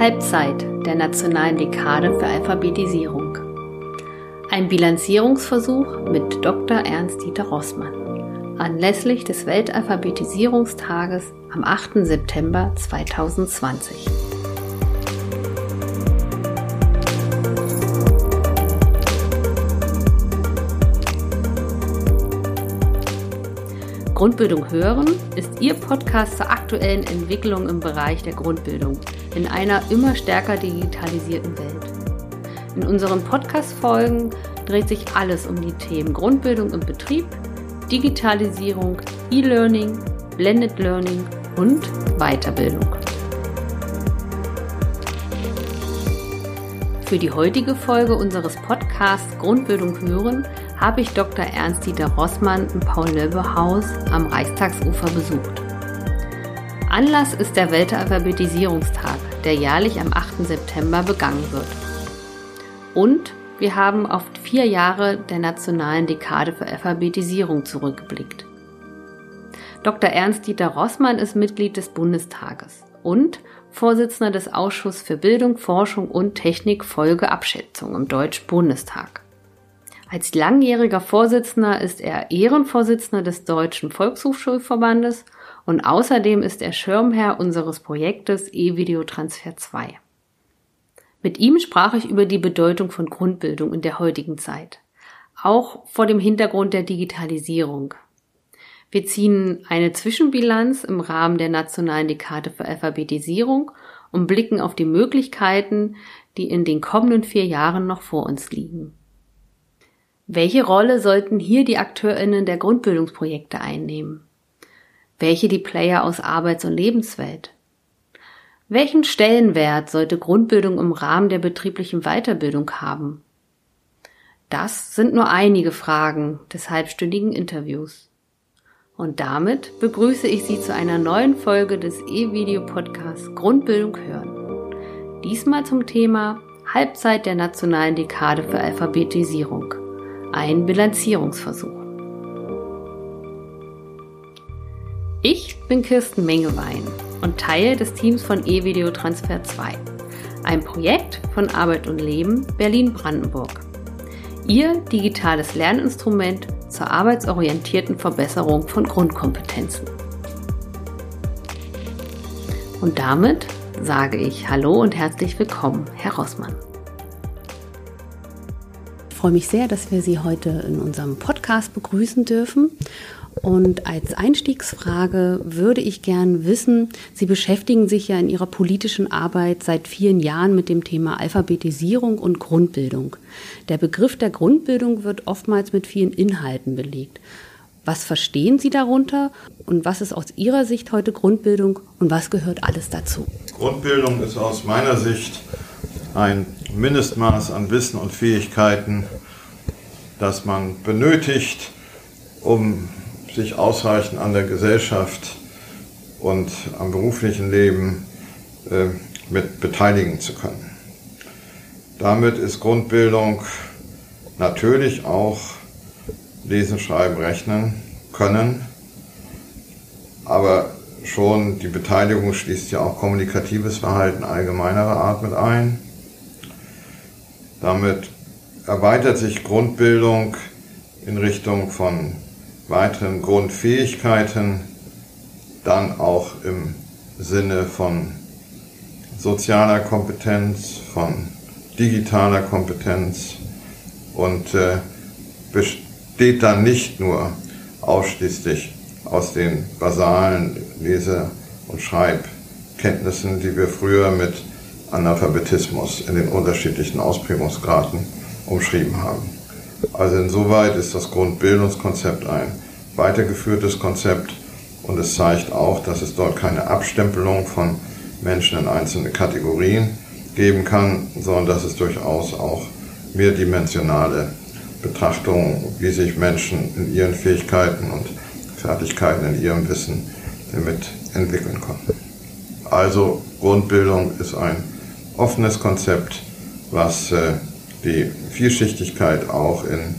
Halbzeit der nationalen Dekade für Alphabetisierung. Ein Bilanzierungsversuch mit Dr. Ernst-Dieter Rossmann anlässlich des Weltalphabetisierungstages am 8. September 2020. Grundbildung hören ist Ihr Podcast zur aktuellen Entwicklung im Bereich der Grundbildung in einer immer stärker digitalisierten Welt. In unseren Podcast-Folgen dreht sich alles um die Themen Grundbildung im Betrieb, Digitalisierung, E-Learning, Blended Learning und Weiterbildung. Für die heutige Folge unseres Podcasts Grundbildung hören habe ich Dr. Ernst-Dieter Rossmann im Paul-Löbe-Haus am Reichstagsufer besucht. Anlass ist der Weltalphabetisierungstag, der jährlich am 8. September begangen wird. Und wir haben auf vier Jahre der nationalen Dekade für Alphabetisierung zurückgeblickt. Dr. Ernst-Dieter Rossmann ist Mitglied des Bundestages und Vorsitzender des Ausschusses für Bildung, Forschung und Technik Folgeabschätzung im Deutschen Bundestag. Als langjähriger Vorsitzender ist er Ehrenvorsitzender des Deutschen Volkshochschulverbandes und außerdem ist er Schirmherr unseres Projektes E-Videotransfer 2. Mit ihm sprach ich über die Bedeutung von Grundbildung in der heutigen Zeit, auch vor dem Hintergrund der Digitalisierung. Wir ziehen eine Zwischenbilanz im Rahmen der nationalen Dekade für Alphabetisierung und blicken auf die Möglichkeiten, die in den kommenden vier Jahren noch vor uns liegen. Welche Rolle sollten hier die Akteurinnen der Grundbildungsprojekte einnehmen? Welche die Player aus Arbeits- und Lebenswelt? Welchen Stellenwert sollte Grundbildung im Rahmen der betrieblichen Weiterbildung haben? Das sind nur einige Fragen des halbstündigen Interviews. Und damit begrüße ich Sie zu einer neuen Folge des E-Video-Podcasts Grundbildung hören. Diesmal zum Thema Halbzeit der nationalen Dekade für Alphabetisierung ein Bilanzierungsversuch. Ich bin Kirsten Mengewein und Teil des Teams von E-Video Transfer 2, ein Projekt von Arbeit und Leben Berlin-Brandenburg. Ihr digitales Lerninstrument zur arbeitsorientierten Verbesserung von Grundkompetenzen. Und damit sage ich Hallo und herzlich willkommen, Herr Rossmann freue mich sehr, dass wir Sie heute in unserem Podcast begrüßen dürfen. Und als Einstiegsfrage würde ich gern wissen, Sie beschäftigen sich ja in Ihrer politischen Arbeit seit vielen Jahren mit dem Thema Alphabetisierung und Grundbildung. Der Begriff der Grundbildung wird oftmals mit vielen Inhalten belegt. Was verstehen Sie darunter und was ist aus Ihrer Sicht heute Grundbildung und was gehört alles dazu? Grundbildung ist aus meiner Sicht ein Mindestmaß an Wissen und Fähigkeiten, das man benötigt, um sich ausreichend an der Gesellschaft und am beruflichen Leben äh, mit beteiligen zu können. Damit ist Grundbildung natürlich auch Lesen, Schreiben, Rechnen können, aber schon die Beteiligung schließt ja auch kommunikatives Verhalten allgemeinerer Art mit ein damit erweitert sich Grundbildung in Richtung von weiteren Grundfähigkeiten, dann auch im Sinne von sozialer Kompetenz, von digitaler Kompetenz und äh, besteht dann nicht nur ausschließlich aus den basalen Lese- und Schreibkenntnissen, die wir früher mit Analphabetismus in den unterschiedlichen Ausprägungsgraden umschrieben haben. Also insoweit ist das Grundbildungskonzept ein weitergeführtes Konzept und es zeigt auch, dass es dort keine Abstempelung von Menschen in einzelne Kategorien geben kann, sondern dass es durchaus auch mehrdimensionale Betrachtungen, wie sich Menschen in ihren Fähigkeiten und Fertigkeiten, in ihrem Wissen damit entwickeln konnten. Also Grundbildung ist ein offenes Konzept, was äh, die Vielschichtigkeit auch in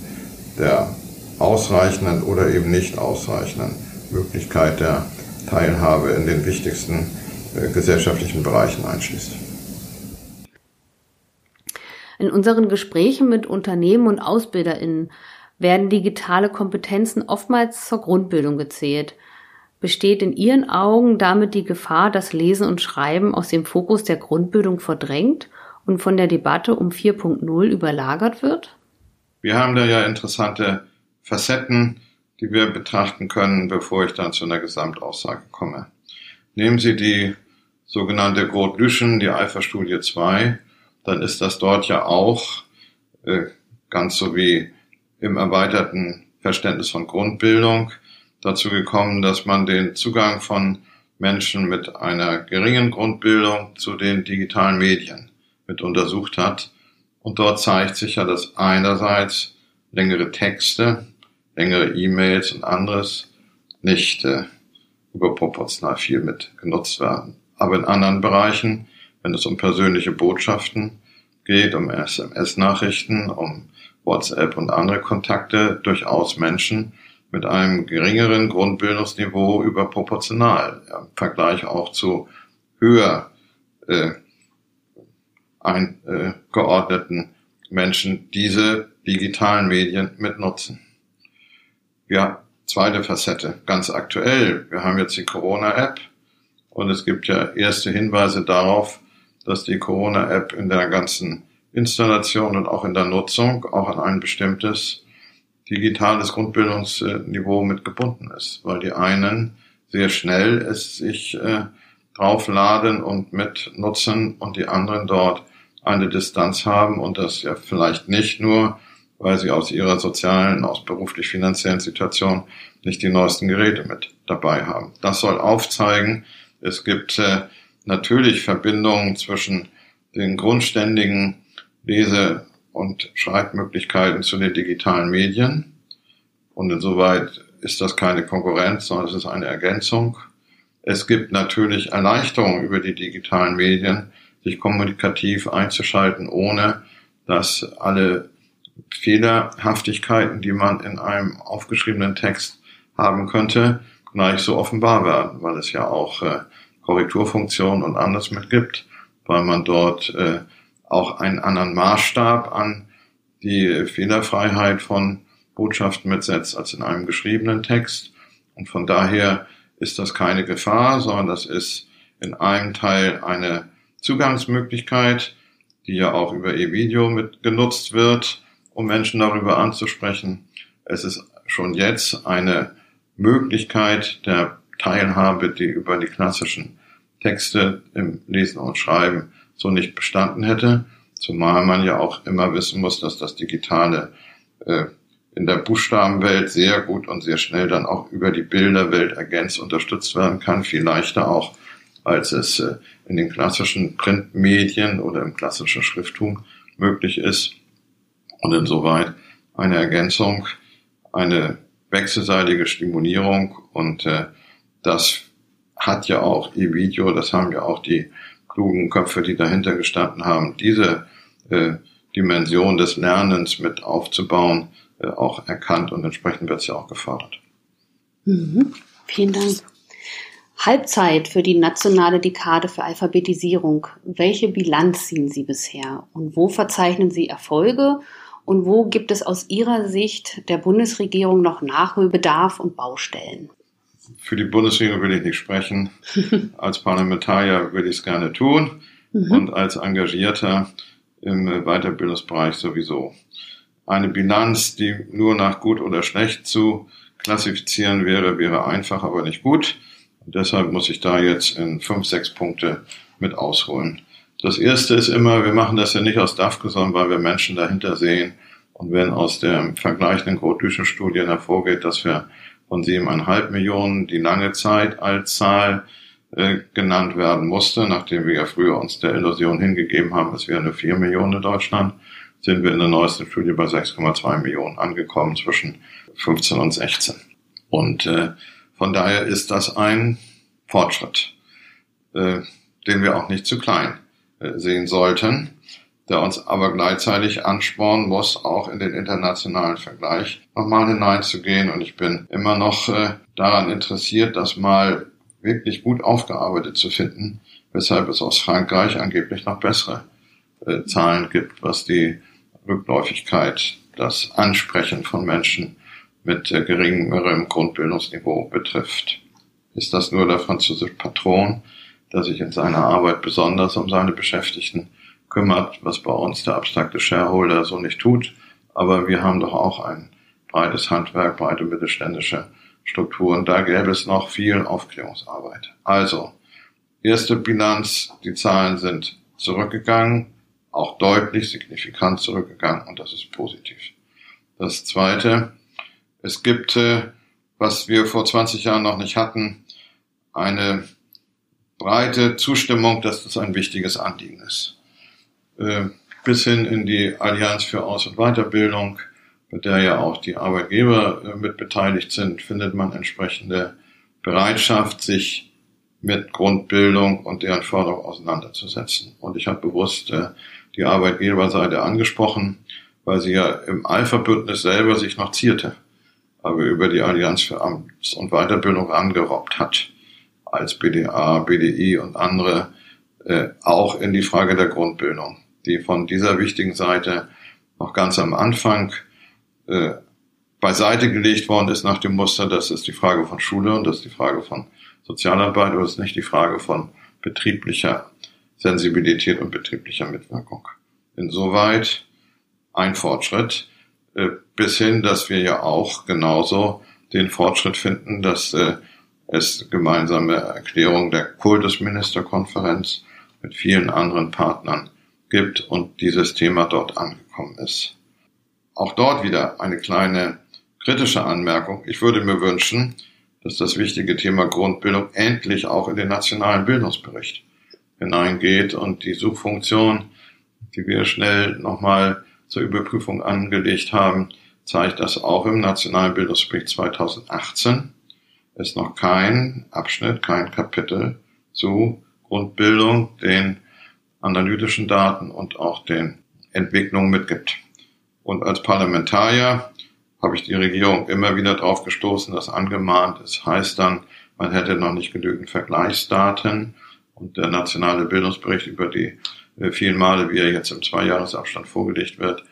der ausreichenden oder eben nicht ausreichenden Möglichkeit der Teilhabe in den wichtigsten äh, gesellschaftlichen Bereichen einschließt. In unseren Gesprächen mit Unternehmen und AusbilderInnen werden digitale Kompetenzen oftmals zur Grundbildung gezählt. Besteht in Ihren Augen damit die Gefahr, dass Lesen und Schreiben aus dem Fokus der Grundbildung verdrängt und von der Debatte um 4.0 überlagert wird? Wir haben da ja interessante Facetten, die wir betrachten können, bevor ich dann zu einer Gesamtaussage komme. Nehmen Sie die sogenannte Grot-Lüschen, die Alpha-Studie 2, dann ist das dort ja auch äh, ganz so wie im erweiterten Verständnis von Grundbildung dazu gekommen, dass man den Zugang von Menschen mit einer geringen Grundbildung zu den digitalen Medien mit untersucht hat. Und dort zeigt sich ja, dass einerseits längere Texte, längere E-Mails und anderes nicht äh, überproportional viel mit genutzt werden. Aber in anderen Bereichen, wenn es um persönliche Botschaften geht, um SMS-Nachrichten, um WhatsApp und andere Kontakte, durchaus Menschen mit einem geringeren Grundbildungsniveau überproportional. Im Vergleich auch zu höher äh, eingeordneten Menschen diese digitalen Medien mitnutzen. Ja, zweite Facette, ganz aktuell. Wir haben jetzt die Corona-App und es gibt ja erste Hinweise darauf, dass die Corona-App in der ganzen Installation und auch in der Nutzung auch an ein bestimmtes digitales Grundbildungsniveau mit gebunden ist, weil die einen sehr schnell es sich äh, draufladen und mitnutzen und die anderen dort eine Distanz haben und das ja vielleicht nicht nur, weil sie aus ihrer sozialen, aus beruflich-finanziellen Situation nicht die neuesten Geräte mit dabei haben. Das soll aufzeigen, es gibt äh, natürlich Verbindungen zwischen den grundständigen Lese- und Schreibmöglichkeiten zu den digitalen Medien. Und insoweit ist das keine Konkurrenz, sondern es ist eine Ergänzung. Es gibt natürlich Erleichterungen über die digitalen Medien, sich kommunikativ einzuschalten, ohne dass alle Fehlerhaftigkeiten, die man in einem aufgeschriebenen Text haben könnte, gleich so offenbar werden, weil es ja auch äh, Korrekturfunktionen und anderes mit gibt, weil man dort äh, auch einen anderen Maßstab an die Fehlerfreiheit von Botschaften mitsetzt als in einem geschriebenen Text. Und von daher ist das keine Gefahr, sondern das ist in einem Teil eine Zugangsmöglichkeit, die ja auch über E-Video mit genutzt wird, um Menschen darüber anzusprechen. Es ist schon jetzt eine Möglichkeit der Teilhabe, die über die klassischen Texte im Lesen und Schreiben so nicht bestanden hätte. Zumal man ja auch immer wissen muss, dass das Digitale äh, in der Buchstabenwelt sehr gut und sehr schnell dann auch über die Bilderwelt ergänzt unterstützt werden kann, viel leichter auch, als es äh, in den klassischen Printmedien oder im klassischen Schrifttum möglich ist. Und insoweit eine Ergänzung, eine wechselseitige Stimulierung und äh, das hat ja auch E-Video, das haben ja auch die klugen Köpfe, die dahinter gestanden haben, diese äh, Dimension des Lernens mit aufzubauen, äh, auch erkannt und entsprechend wird es ja auch gefördert. Mhm. Vielen Dank. Halbzeit für die nationale Dekade für Alphabetisierung. Welche Bilanz ziehen Sie bisher und wo verzeichnen Sie Erfolge und wo gibt es aus Ihrer Sicht der Bundesregierung noch Nachholbedarf und Baustellen? für die Bundesregierung will ich nicht sprechen. als Parlamentarier will ich es gerne tun mhm. und als Engagierter im Weiterbildungsbereich sowieso. Eine Bilanz, die nur nach gut oder schlecht zu klassifizieren wäre, wäre einfach, aber nicht gut. Und deshalb muss ich da jetzt in fünf, sechs Punkte mit ausholen. Das erste ist immer, wir machen das ja nicht aus DAFKE, sondern weil wir Menschen dahinter sehen. Und wenn aus der vergleichenden Grotdüschen Studien hervorgeht, dass wir von siebeneinhalb Millionen, die lange Zeit als Zahl äh, genannt werden musste, nachdem wir ja früher uns der Illusion hingegeben haben, es wären nur vier Millionen in Deutschland, sind wir in der neuesten Studie bei 6,2 Millionen angekommen zwischen 15 und 16. Und äh, von daher ist das ein Fortschritt, äh, den wir auch nicht zu klein äh, sehen sollten der uns aber gleichzeitig anspornen muss, auch in den internationalen Vergleich nochmal hineinzugehen. Und ich bin immer noch äh, daran interessiert, das mal wirklich gut aufgearbeitet zu finden, weshalb es aus Frankreich angeblich noch bessere äh, Zahlen gibt, was die Rückläufigkeit, das Ansprechen von Menschen mit äh, geringerem Grundbildungsniveau betrifft. Ist das nur der französische Patron, der sich in seiner Arbeit besonders um seine Beschäftigten kümmert, was bei uns der abstrakte Shareholder so nicht tut. Aber wir haben doch auch ein breites Handwerk, breite mittelständische Strukturen. Da gäbe es noch viel Aufklärungsarbeit. Also, erste Bilanz, die Zahlen sind zurückgegangen, auch deutlich signifikant zurückgegangen und das ist positiv. Das zweite, es gibt, äh, was wir vor 20 Jahren noch nicht hatten, eine breite Zustimmung, dass das ein wichtiges Anliegen ist. Äh, bis hin in die Allianz für Aus- und Weiterbildung, bei der ja auch die Arbeitgeber äh, mit beteiligt sind, findet man entsprechende Bereitschaft, sich mit Grundbildung und deren Förderung auseinanderzusetzen. Und ich habe bewusst äh, die Arbeitgeberseite angesprochen, weil sie ja im Alpha-Bündnis selber sich noch zierte, aber über die Allianz für Amts- und Weiterbildung angerobbt hat, als BDA, BDI und andere äh, auch in die Frage der Grundbildung, die von dieser wichtigen Seite noch ganz am Anfang äh, beiseite gelegt worden ist nach dem Muster, das ist die Frage von Schule und das ist die Frage von Sozialarbeit, aber es ist nicht die Frage von betrieblicher Sensibilität und betrieblicher Mitwirkung. Insoweit ein Fortschritt, bis hin, dass wir ja auch genauso den Fortschritt finden, dass äh, es gemeinsame Erklärung der Kultusministerkonferenz mit vielen anderen Partnern gibt und dieses Thema dort angekommen ist. Auch dort wieder eine kleine kritische Anmerkung. Ich würde mir wünschen, dass das wichtige Thema Grundbildung endlich auch in den nationalen Bildungsbericht hineingeht und die Suchfunktion, die wir schnell nochmal zur Überprüfung angelegt haben, zeigt das auch im Nationalen Bildungsbericht 2018 ist noch kein Abschnitt, kein Kapitel zu Grundbildung, den analytischen Daten und auch den Entwicklungen mitgibt. Und als Parlamentarier habe ich die Regierung immer wieder darauf gestoßen, dass angemahnt ist. Heißt dann, man hätte noch nicht genügend Vergleichsdaten und der nationale Bildungsbericht über die vielen Male, wie er jetzt im Zweijahresabstand vorgelegt wird,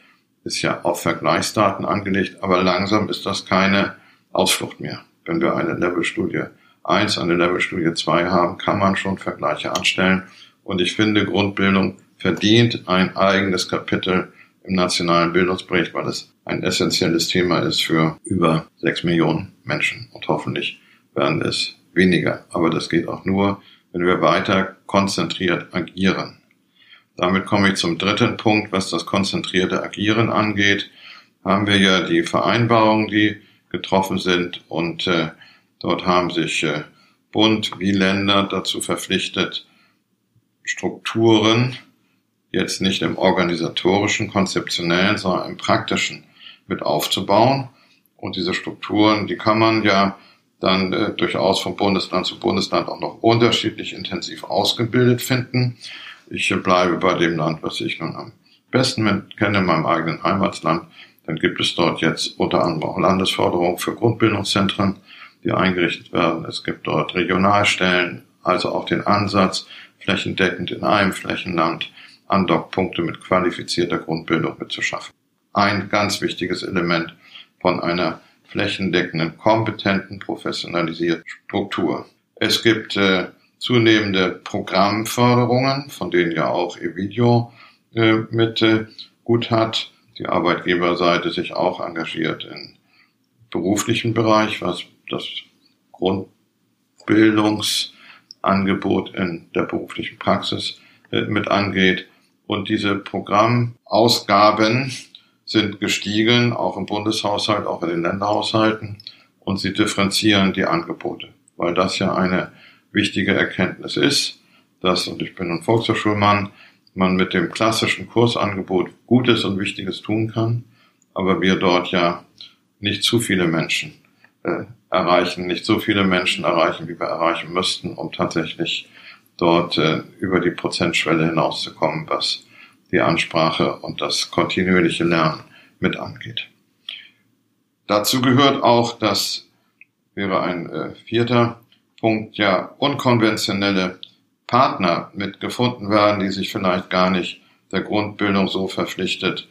ist ja auf Vergleichsdaten angelegt, aber langsam ist das keine Ausflucht mehr. Wenn wir eine Levelstudie 1, eine Levelstudie 2 haben, kann man schon Vergleiche anstellen. Und ich finde, Grundbildung verdient ein eigenes Kapitel im nationalen Bildungsbericht, weil es ein essentielles Thema ist für über sechs Millionen Menschen. Und hoffentlich werden es weniger. Aber das geht auch nur, wenn wir weiter konzentriert agieren. Damit komme ich zum dritten Punkt, was das konzentrierte Agieren angeht. Haben wir ja die Vereinbarungen, die getroffen sind und äh, dort haben sich äh, Bund wie Länder dazu verpflichtet, Strukturen jetzt nicht im organisatorischen, konzeptionellen, sondern im praktischen mit aufzubauen. Und diese Strukturen, die kann man ja dann äh, durchaus von Bundesland zu Bundesland auch noch unterschiedlich intensiv ausgebildet finden. Ich bleibe bei dem Land, was ich nun am besten kenne, meinem eigenen Heimatland. Dann gibt es dort jetzt unter anderem auch Landesförderung für Grundbildungszentren, die eingerichtet werden. Es gibt dort Regionalstellen, also auch den Ansatz, flächendeckend in einem Flächenland Andockpunkte mit qualifizierter Grundbildung mitzuschaffen. Ein ganz wichtiges Element von einer flächendeckenden, kompetenten, professionalisierten Struktur. Es gibt äh, zunehmende Programmförderungen, von denen ja auch eVideo äh, mit äh, gut hat. Die Arbeitgeberseite sich auch engagiert im beruflichen Bereich, was das Grundbildungsangebot in der beruflichen Praxis äh, mit angeht. Und diese Programmausgaben sind gestiegen, auch im Bundeshaushalt, auch in den Länderhaushalten. Und sie differenzieren die Angebote, weil das ja eine wichtige Erkenntnis ist, dass, und ich bin ein Volkshochschulmann, man mit dem klassischen Kursangebot Gutes und Wichtiges tun kann, aber wir dort ja nicht zu viele Menschen äh, erreichen, nicht so viele Menschen erreichen, wie wir erreichen müssten, um tatsächlich dort äh, über die Prozentschwelle hinauszukommen, was die Ansprache und das kontinuierliche Lernen mit angeht. Dazu gehört auch, das wäre ein äh, vierter Punkt, ja unkonventionelle Partner mitgefunden werden, die sich vielleicht gar nicht der Grundbildung so verpflichtet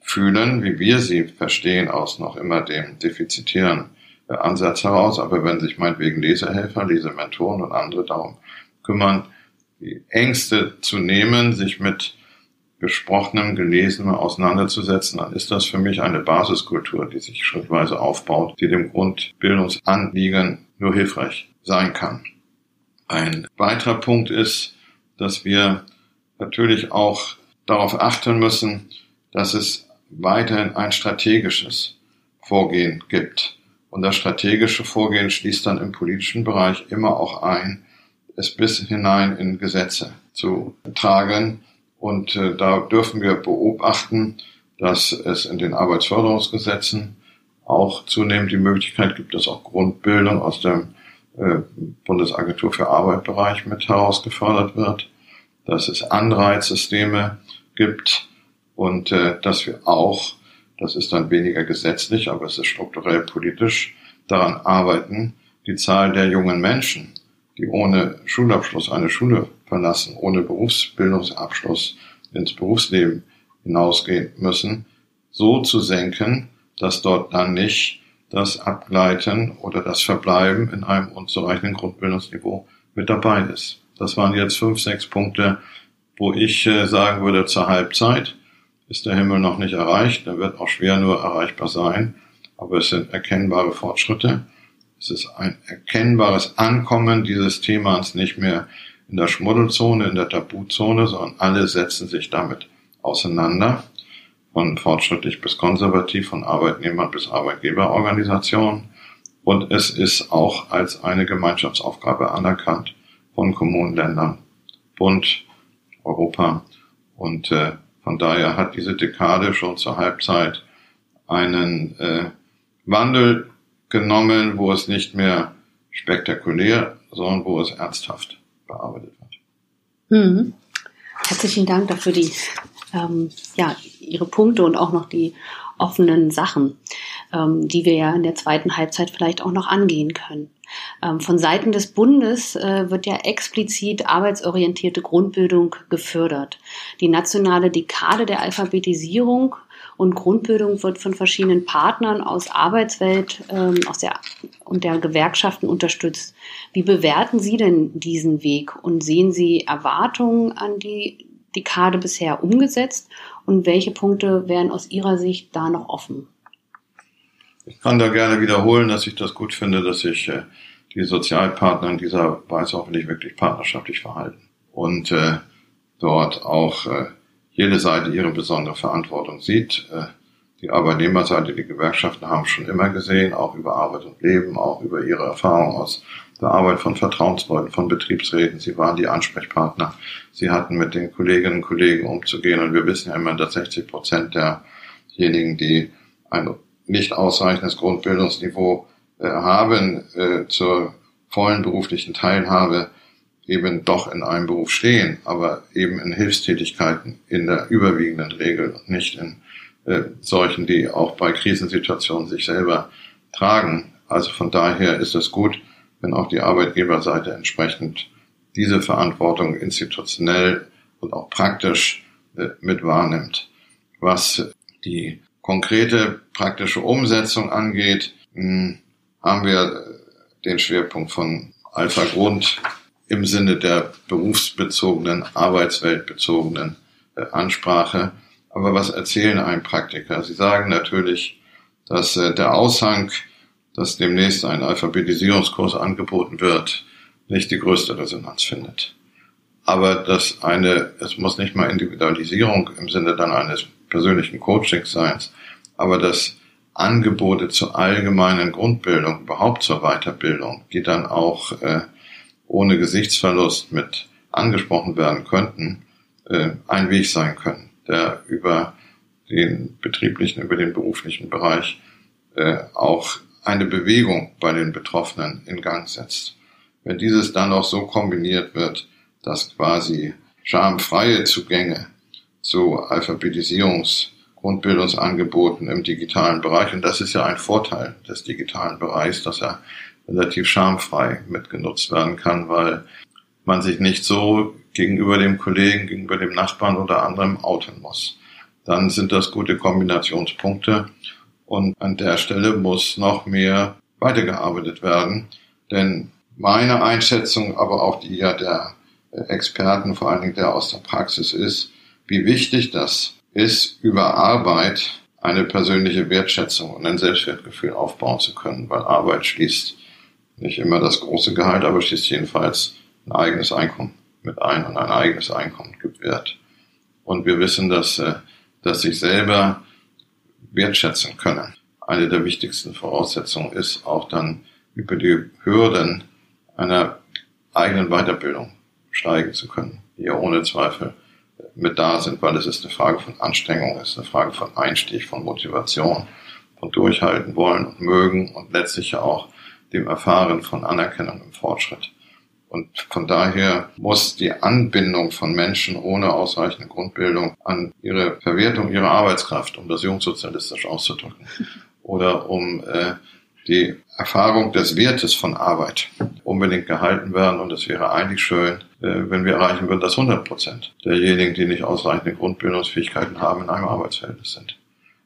fühlen, wie wir sie verstehen, aus noch immer dem defizitären äh, Ansatz heraus. Aber wenn sich meinetwegen Lesehelfer, Lesementoren und andere darum kümmern, die Ängste zu nehmen, sich mit gesprochenem, gelesenem auseinanderzusetzen, dann ist das für mich eine Basiskultur, die sich schrittweise aufbaut, die dem Grundbildungsanliegen nur hilfreich sein kann. Ein weiterer Punkt ist, dass wir natürlich auch darauf achten müssen, dass es weiterhin ein strategisches Vorgehen gibt. Und das strategische Vorgehen schließt dann im politischen Bereich immer auch ein, es bis hinein in Gesetze zu tragen. Und äh, da dürfen wir beobachten, dass es in den Arbeitsförderungsgesetzen auch zunehmend die Möglichkeit gibt, dass auch Grundbildung aus dem äh, Bundesagentur für Arbeitbereich mit herausgefordert wird, dass es Anreizsysteme gibt und äh, dass wir auch, das ist dann weniger gesetzlich, aber es ist strukturell politisch, daran arbeiten, die Zahl der jungen Menschen, die ohne Schulabschluss eine Schule verlassen, ohne Berufsbildungsabschluss ins Berufsleben hinausgehen müssen, so zu senken, dass dort dann nicht das Abgleiten oder das Verbleiben in einem unzureichenden Grundbildungsniveau mit dabei ist. Das waren jetzt fünf, sechs Punkte, wo ich äh, sagen würde, zur Halbzeit ist der Himmel noch nicht erreicht, der wird auch schwer nur erreichbar sein, aber es sind erkennbare Fortschritte. Es ist ein erkennbares Ankommen dieses Themas nicht mehr in der Schmuddelzone, in der Tabuzone, sondern alle setzen sich damit auseinander, von fortschrittlich bis konservativ, von Arbeitnehmer bis Arbeitgeberorganisation. Und es ist auch als eine Gemeinschaftsaufgabe anerkannt von Kommunen, Ländern, Bund, Europa und äh, von daher hat diese Dekade schon zur Halbzeit einen äh, Wandel genommen, wo es nicht mehr spektakulär, sondern wo es ernsthaft bearbeitet wird. Mhm. Herzlichen Dank dafür die, ähm, ja, Ihre Punkte und auch noch die offenen Sachen, ähm, die wir ja in der zweiten Halbzeit vielleicht auch noch angehen können. Ähm, von Seiten des Bundes äh, wird ja explizit arbeitsorientierte Grundbildung gefördert. Die nationale Dekade der Alphabetisierung und Grundbildung wird von verschiedenen Partnern aus Arbeitswelt ähm, aus der, und der Gewerkschaften unterstützt. Wie bewerten Sie denn diesen Weg und sehen Sie Erwartungen an die Dekade bisher umgesetzt und welche Punkte wären aus Ihrer Sicht da noch offen? Ich kann da gerne wiederholen, dass ich das gut finde, dass sich äh, die Sozialpartner in dieser Weise hoffentlich wirklich partnerschaftlich verhalten und äh, dort auch äh, jede Seite ihre besondere Verantwortung sieht. Die Arbeitnehmerseite, die Gewerkschaften haben schon immer gesehen, auch über Arbeit und Leben, auch über ihre Erfahrung aus der Arbeit von Vertrauensleuten, von Betriebsräten. Sie waren die Ansprechpartner. Sie hatten mit den Kolleginnen und Kollegen umzugehen. Und wir wissen ja immer, dass 60 Prozent derjenigen, die ein nicht ausreichendes Grundbildungsniveau äh, haben äh, zur vollen beruflichen Teilhabe eben doch in einem Beruf stehen, aber eben in Hilfstätigkeiten in der überwiegenden Regel und nicht in äh, solchen, die auch bei Krisensituationen sich selber tragen. Also von daher ist es gut, wenn auch die Arbeitgeberseite entsprechend diese Verantwortung institutionell und auch praktisch äh, mit wahrnimmt. Was die konkrete praktische Umsetzung angeht, hm, haben wir den Schwerpunkt von Alpha Grund im Sinne der berufsbezogenen, arbeitsweltbezogenen äh, Ansprache. Aber was erzählen ein Praktiker? Sie sagen natürlich, dass äh, der Aushang, dass demnächst ein Alphabetisierungskurs angeboten wird, nicht die größte Resonanz findet. Aber dass eine, es muss nicht mal Individualisierung im Sinne dann eines persönlichen Coachings sein, aber dass Angebote zur allgemeinen Grundbildung, überhaupt zur Weiterbildung, die dann auch äh, ohne Gesichtsverlust mit angesprochen werden könnten, äh, ein Weg sein können, der über den betrieblichen, über den beruflichen Bereich äh, auch eine Bewegung bei den Betroffenen in Gang setzt. Wenn dieses dann auch so kombiniert wird, dass quasi schamfreie Zugänge zu Alphabetisierungs- Grundbildungsangeboten im digitalen Bereich. Und das ist ja ein Vorteil des digitalen Bereichs, dass er relativ schamfrei mitgenutzt werden kann, weil man sich nicht so gegenüber dem Kollegen, gegenüber dem Nachbarn oder anderem outen muss. Dann sind das gute Kombinationspunkte. Und an der Stelle muss noch mehr weitergearbeitet werden, denn meine Einschätzung, aber auch die ja der Experten, vor allen Dingen der aus der Praxis ist, wie wichtig das ist, über Arbeit eine persönliche Wertschätzung und ein Selbstwertgefühl aufbauen zu können, weil Arbeit schließt nicht immer das große Gehalt, aber schließt jedenfalls ein eigenes Einkommen mit ein und ein eigenes Einkommen Wert. Und wir wissen, dass, äh, dass sich selber wertschätzen können. Eine der wichtigsten Voraussetzungen ist auch dann über die Hürden einer eigenen Weiterbildung steigen zu können, die ja ohne Zweifel mit da sind, weil es ist eine Frage von Anstrengung, es ist eine Frage von Einstieg, von Motivation, von Durchhalten wollen und mögen und letztlich ja auch dem Erfahren von Anerkennung im Fortschritt. Und von daher muss die Anbindung von Menschen ohne ausreichende Grundbildung an ihre Verwertung ihrer Arbeitskraft, um das jungsozialistisch auszudrücken, oder um äh, die Erfahrung des Wertes von Arbeit unbedingt gehalten werden. Und es wäre eigentlich schön, äh, wenn wir erreichen würden, dass 100 Prozent derjenigen, die nicht ausreichende Grundbildungsfähigkeiten haben, in einem Arbeitsverhältnis sind.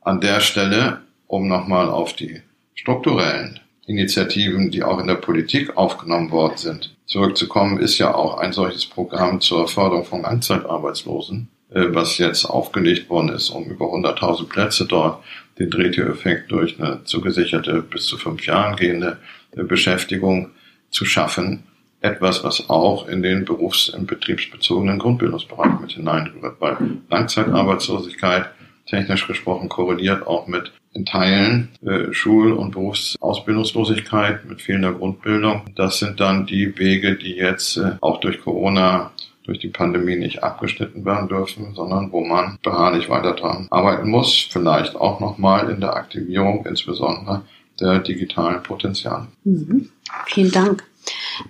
An der Stelle, um nochmal auf die strukturellen Initiativen, die auch in der Politik aufgenommen worden sind, zurückzukommen, ist ja auch ein solches Programm zur Förderung von Langzeitarbeitslosen, äh, was jetzt aufgelegt worden ist, um über 100.000 Plätze dort den Drehtür-Effekt durch eine zugesicherte bis zu fünf Jahren gehende äh, Beschäftigung zu schaffen. Etwas, was auch in den berufs- und betriebsbezogenen Grundbildungsbereich mit hineinrührt, weil Langzeitarbeitslosigkeit technisch gesprochen korreliert auch mit in Teilen äh, Schul- und Berufsausbildungslosigkeit mit fehlender Grundbildung. Das sind dann die Wege, die jetzt äh, auch durch Corona durch die Pandemie nicht abgeschnitten werden dürfen, sondern wo man beharrlich weiter dran arbeiten muss, vielleicht auch nochmal in der Aktivierung insbesondere der digitalen Potenziale. Mhm. Vielen Dank.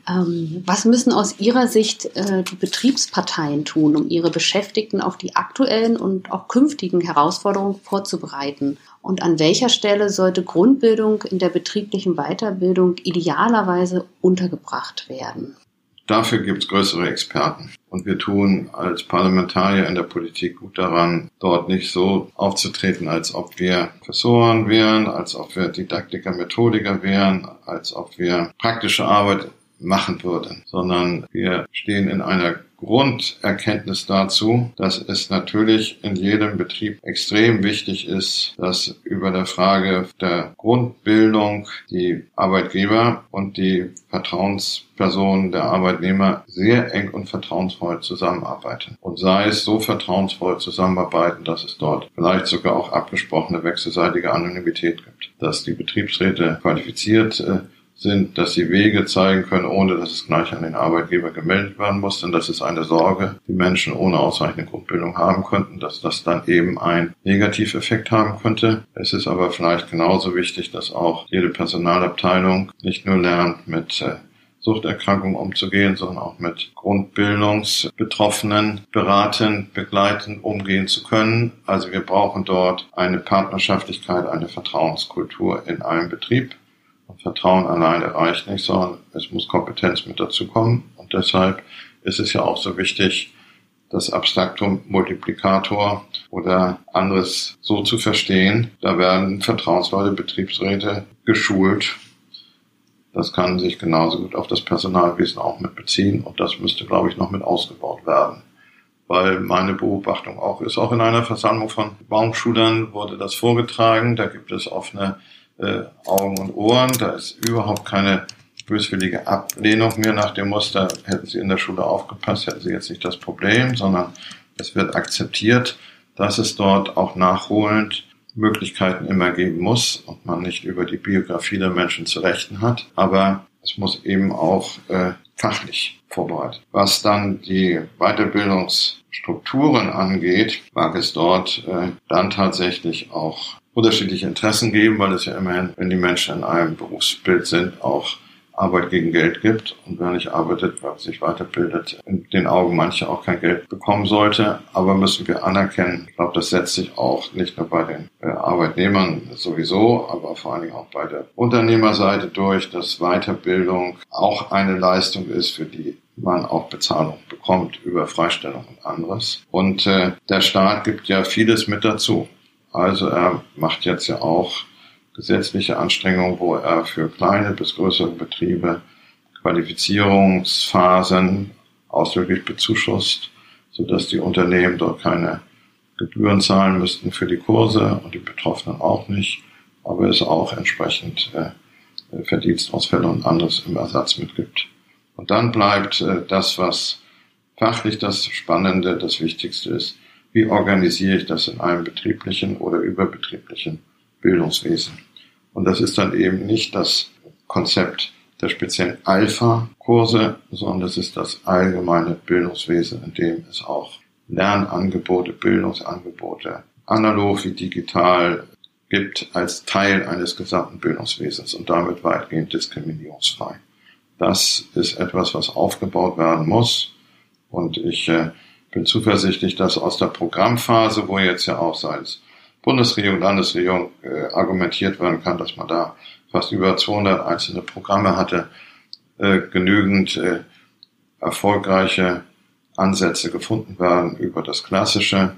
Ähm, was müssen aus Ihrer Sicht äh, die Betriebsparteien tun, um ihre Beschäftigten auf die aktuellen und auch künftigen Herausforderungen vorzubereiten? Und an welcher Stelle sollte Grundbildung in der betrieblichen Weiterbildung idealerweise untergebracht werden? Dafür gibt es größere Experten. Und wir tun als Parlamentarier in der Politik gut daran, dort nicht so aufzutreten, als ob wir Professoren wären, als ob wir Didaktiker, Methodiker wären, als ob wir praktische Arbeit machen würden, sondern wir stehen in einer Grunderkenntnis dazu, dass es natürlich in jedem Betrieb extrem wichtig ist, dass über der Frage der Grundbildung die Arbeitgeber und die Vertrauenspersonen der Arbeitnehmer sehr eng und vertrauensvoll zusammenarbeiten. Und sei es so vertrauensvoll zusammenarbeiten, dass es dort vielleicht sogar auch abgesprochene wechselseitige Anonymität gibt, dass die Betriebsräte qualifiziert äh, sind, dass sie Wege zeigen können, ohne dass es gleich an den Arbeitgeber gemeldet werden muss. Denn das ist eine Sorge, die Menschen ohne ausreichende Grundbildung haben könnten, dass das dann eben einen Negativeffekt haben könnte. Es ist aber vielleicht genauso wichtig, dass auch jede Personalabteilung nicht nur lernt, mit äh, Suchterkrankungen umzugehen, sondern auch mit Grundbildungsbetroffenen beratend, begleitend umgehen zu können. Also wir brauchen dort eine Partnerschaftlichkeit, eine Vertrauenskultur in einem Betrieb. Und Vertrauen alleine reicht nicht, sondern es muss Kompetenz mit dazu kommen. Und deshalb ist es ja auch so wichtig, das Abstraktum Multiplikator oder anderes so zu verstehen. Da werden vertrauensvolle Betriebsräte geschult. Das kann sich genauso gut auf das Personalwesen auch mit beziehen und das müsste, glaube ich, noch mit ausgebaut werden. Weil meine Beobachtung auch ist, auch in einer Versammlung von Baumschulern wurde das vorgetragen. Da gibt es offene äh, Augen und Ohren. Da ist überhaupt keine böswillige Ablehnung mehr nach dem Muster, hätten Sie in der Schule aufgepasst, hätten Sie jetzt nicht das Problem, sondern es wird akzeptiert, dass es dort auch nachholend Möglichkeiten immer geben muss und man nicht über die Biografie der Menschen zu rechten hat. Aber es muss eben auch äh, fachlich vorbereitet. Was dann die Weiterbildungsstrukturen angeht, mag es dort äh, dann tatsächlich auch unterschiedliche Interessen geben, weil es ja immerhin, wenn die Menschen in einem Berufsbild sind, auch Arbeit gegen Geld gibt und wer nicht arbeitet, wer sich weiterbildet, in den Augen mancher auch kein Geld bekommen sollte. Aber müssen wir anerkennen, ich glaube, das setzt sich auch nicht nur bei den äh, Arbeitnehmern sowieso, aber vor allen Dingen auch bei der Unternehmerseite durch, dass Weiterbildung auch eine Leistung ist, für die man auch Bezahlung bekommt über Freistellung und anderes. Und äh, der Staat gibt ja vieles mit dazu. Also er macht jetzt ja auch gesetzliche Anstrengungen, wo er für kleine bis größere Betriebe Qualifizierungsphasen ausdrücklich bezuschusst, sodass die Unternehmen dort keine Gebühren zahlen müssten für die Kurse und die Betroffenen auch nicht, aber es auch entsprechend äh, Verdienstausfälle und anderes im Ersatz mitgibt. Und dann bleibt äh, das, was fachlich das Spannende, das Wichtigste ist, wie organisiere ich das in einem betrieblichen oder überbetrieblichen Bildungswesen. Und das ist dann eben nicht das Konzept der speziellen Alpha-Kurse, sondern das ist das allgemeine Bildungswesen, in dem es auch Lernangebote, Bildungsangebote, analog wie digital gibt als Teil eines gesamten Bildungswesens und damit weitgehend diskriminierungsfrei. Das ist etwas, was aufgebaut werden muss. Und ich äh, bin zuversichtlich, dass aus der Programmphase, wo jetzt ja auch seitens Bundesregierung, Landesregierung äh, argumentiert werden kann, dass man da fast über 200 einzelne Programme hatte, äh, genügend äh, erfolgreiche Ansätze gefunden werden über das klassische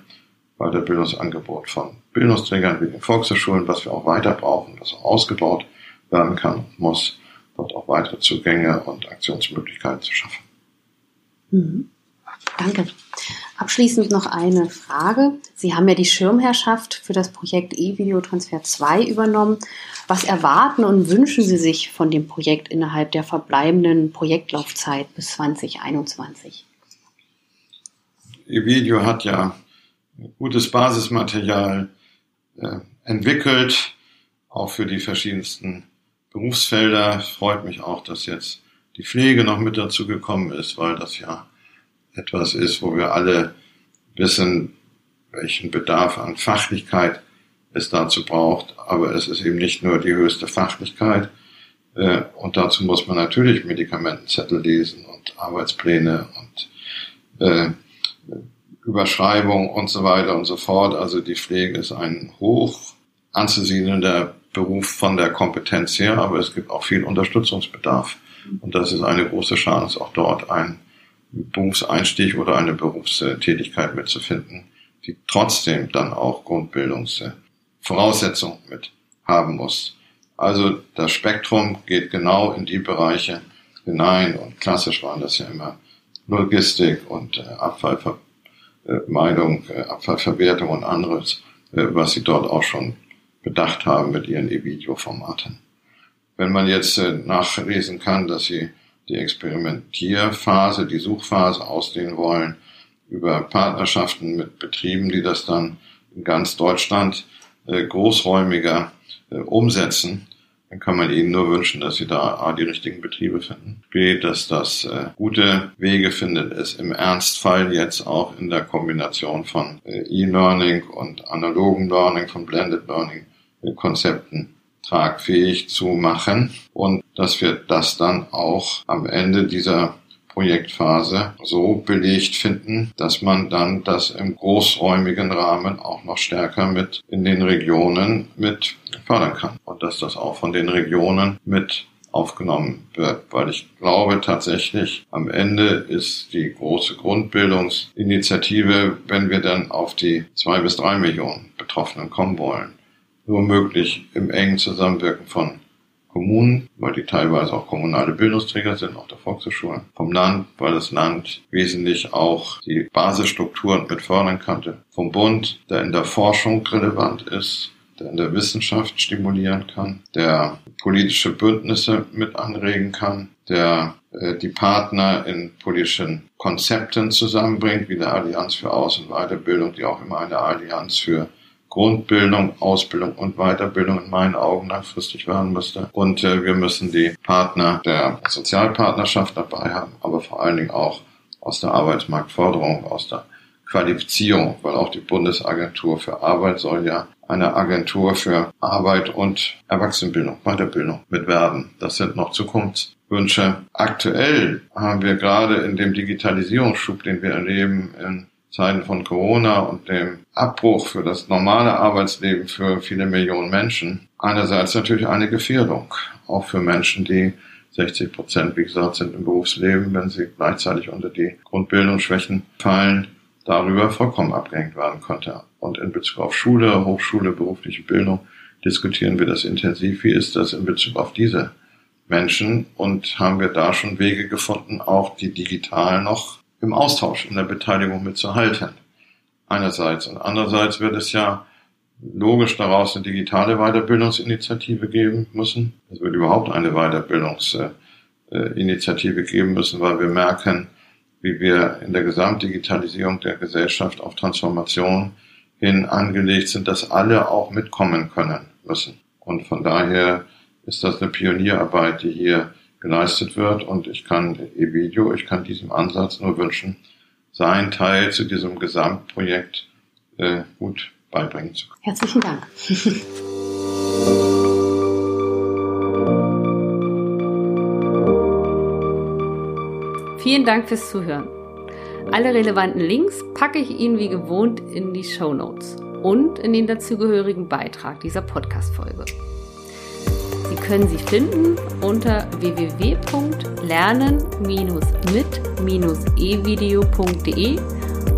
Weiterbildungsangebot von Bildungsträgern wie den Volkshochschulen, was wir auch weiter brauchen, das auch ausgebaut werden kann und muss dort auch weitere Zugänge und Aktionsmöglichkeiten zu schaffen. Mhm. Danke. Abschließend noch eine Frage. Sie haben ja die Schirmherrschaft für das Projekt E-Videotransfer 2 übernommen. Was erwarten und wünschen Sie sich von dem Projekt innerhalb der verbleibenden Projektlaufzeit bis 2021? E-Video hat ja gutes Basismaterial äh, entwickelt, auch für die verschiedensten Berufsfelder. Freut mich auch, dass jetzt die Pflege noch mit dazu gekommen ist, weil das ja etwas ist, wo wir alle wissen, welchen Bedarf an Fachlichkeit es dazu braucht. Aber es ist eben nicht nur die höchste Fachlichkeit. Äh, und dazu muss man natürlich Medikamentenzettel lesen und Arbeitspläne und äh, Überschreibung und so weiter und so fort. Also die Pflege ist ein hoch anzusiedelnder Beruf von der Kompetenz her, aber es gibt auch viel Unterstützungsbedarf. Und das ist eine große Chance, auch dort einen Berufseinstieg oder eine Berufstätigkeit mitzufinden, die trotzdem dann auch Grundbildungsvoraussetzungen mit haben muss. Also das Spektrum geht genau in die Bereiche hinein und klassisch waren das ja immer Logistik und äh, Abfallvermeidung, äh, Abfallverwertung und anderes, äh, was sie dort auch schon bedacht haben mit ihren E-Video-Formaten. Wenn man jetzt nachlesen kann, dass sie die Experimentierphase, die Suchphase ausdehnen wollen über Partnerschaften mit Betrieben, die das dann in ganz Deutschland äh, großräumiger äh, umsetzen, dann kann man ihnen nur wünschen, dass sie da A, die richtigen Betriebe finden, B, dass das äh, gute Wege findet, es im Ernstfall jetzt auch in der Kombination von E-Learning und analogen Learning, von Blended Learning Konzepten tragfähig zu machen und dass wir das dann auch am Ende dieser Projektphase so belegt finden, dass man dann das im großräumigen Rahmen auch noch stärker mit in den Regionen mit fördern kann und dass das auch von den Regionen mit aufgenommen wird, weil ich glaube tatsächlich, am Ende ist die große Grundbildungsinitiative, wenn wir dann auf die zwei bis drei Millionen Betroffenen kommen wollen, nur möglich im engen Zusammenwirken von Kommunen, weil die teilweise auch kommunale Bildungsträger sind, auch der Volkshochschulen, vom Land, weil das Land wesentlich auch die Basisstrukturen mit fördern kannte, vom Bund, der in der Forschung relevant ist, der in der Wissenschaft stimulieren kann, der politische Bündnisse mit anregen kann, der äh, die Partner in politischen Konzepten zusammenbringt, wie der Allianz für Aus- und Weiterbildung, die auch immer eine Allianz für Grundbildung, Ausbildung und Weiterbildung in meinen Augen langfristig werden müsste. Und äh, wir müssen die Partner der Sozialpartnerschaft dabei haben, aber vor allen Dingen auch aus der Arbeitsmarktförderung, aus der Qualifizierung, weil auch die Bundesagentur für Arbeit soll ja eine Agentur für Arbeit und Erwachsenenbildung, Weiterbildung mitwerben. Das sind noch Zukunftswünsche. Aktuell haben wir gerade in dem Digitalisierungsschub, den wir erleben in Zeiten von Corona und dem Abbruch für das normale Arbeitsleben für viele Millionen Menschen einerseits natürlich eine Gefährdung, auch für Menschen, die 60 Prozent, wie gesagt, sind im Berufsleben, wenn sie gleichzeitig unter die Grundbildungsschwächen fallen, darüber vollkommen abgehängt werden konnte. Und in Bezug auf Schule, Hochschule, berufliche Bildung diskutieren wir das intensiv. Wie ist das in Bezug auf diese Menschen? Und haben wir da schon Wege gefunden, auch die digital noch im Austausch, in der Beteiligung mitzuhalten? Einerseits. Und andererseits wird es ja logisch daraus eine digitale Weiterbildungsinitiative geben müssen. Es wird überhaupt eine Weiterbildungsinitiative geben müssen, weil wir merken, wie wir in der Gesamtdigitalisierung der Gesellschaft auf Transformation hin angelegt sind, dass alle auch mitkommen können müssen. Und von daher ist das eine Pionierarbeit, die hier geleistet wird. Und ich kann eVideo, ich kann diesem Ansatz nur wünschen, seinen Teil zu diesem Gesamtprojekt äh, gut beibringen zu können. Herzlichen Dank. Vielen Dank fürs Zuhören. Alle relevanten Links packe ich Ihnen wie gewohnt in die Show Notes und in den dazugehörigen Beitrag dieser Podcast-Folge. Sie können sie finden unter www.lernen-mit-evideo.de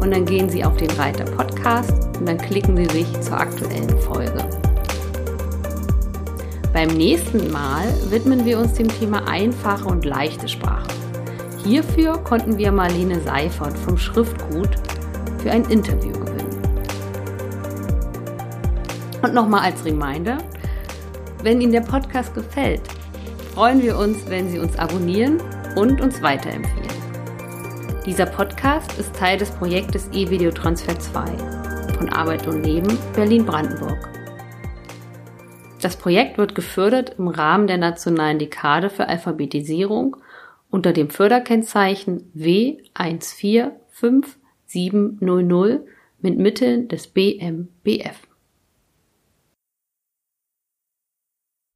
und dann gehen Sie auf den Reiter Podcast und dann klicken Sie sich zur aktuellen Folge. Beim nächsten Mal widmen wir uns dem Thema einfache und leichte Sprache. Hierfür konnten wir Marlene Seifert vom Schriftgut für ein Interview gewinnen. Und nochmal als Reminder, wenn Ihnen der Podcast gefällt, freuen wir uns, wenn Sie uns abonnieren und uns weiterempfehlen. Dieser Podcast ist Teil des Projektes E-Video Transfer 2 von Arbeit und Leben Berlin-Brandenburg. Das Projekt wird gefördert im Rahmen der Nationalen Dekade für Alphabetisierung unter dem Förderkennzeichen W145700 mit Mitteln des BMBF.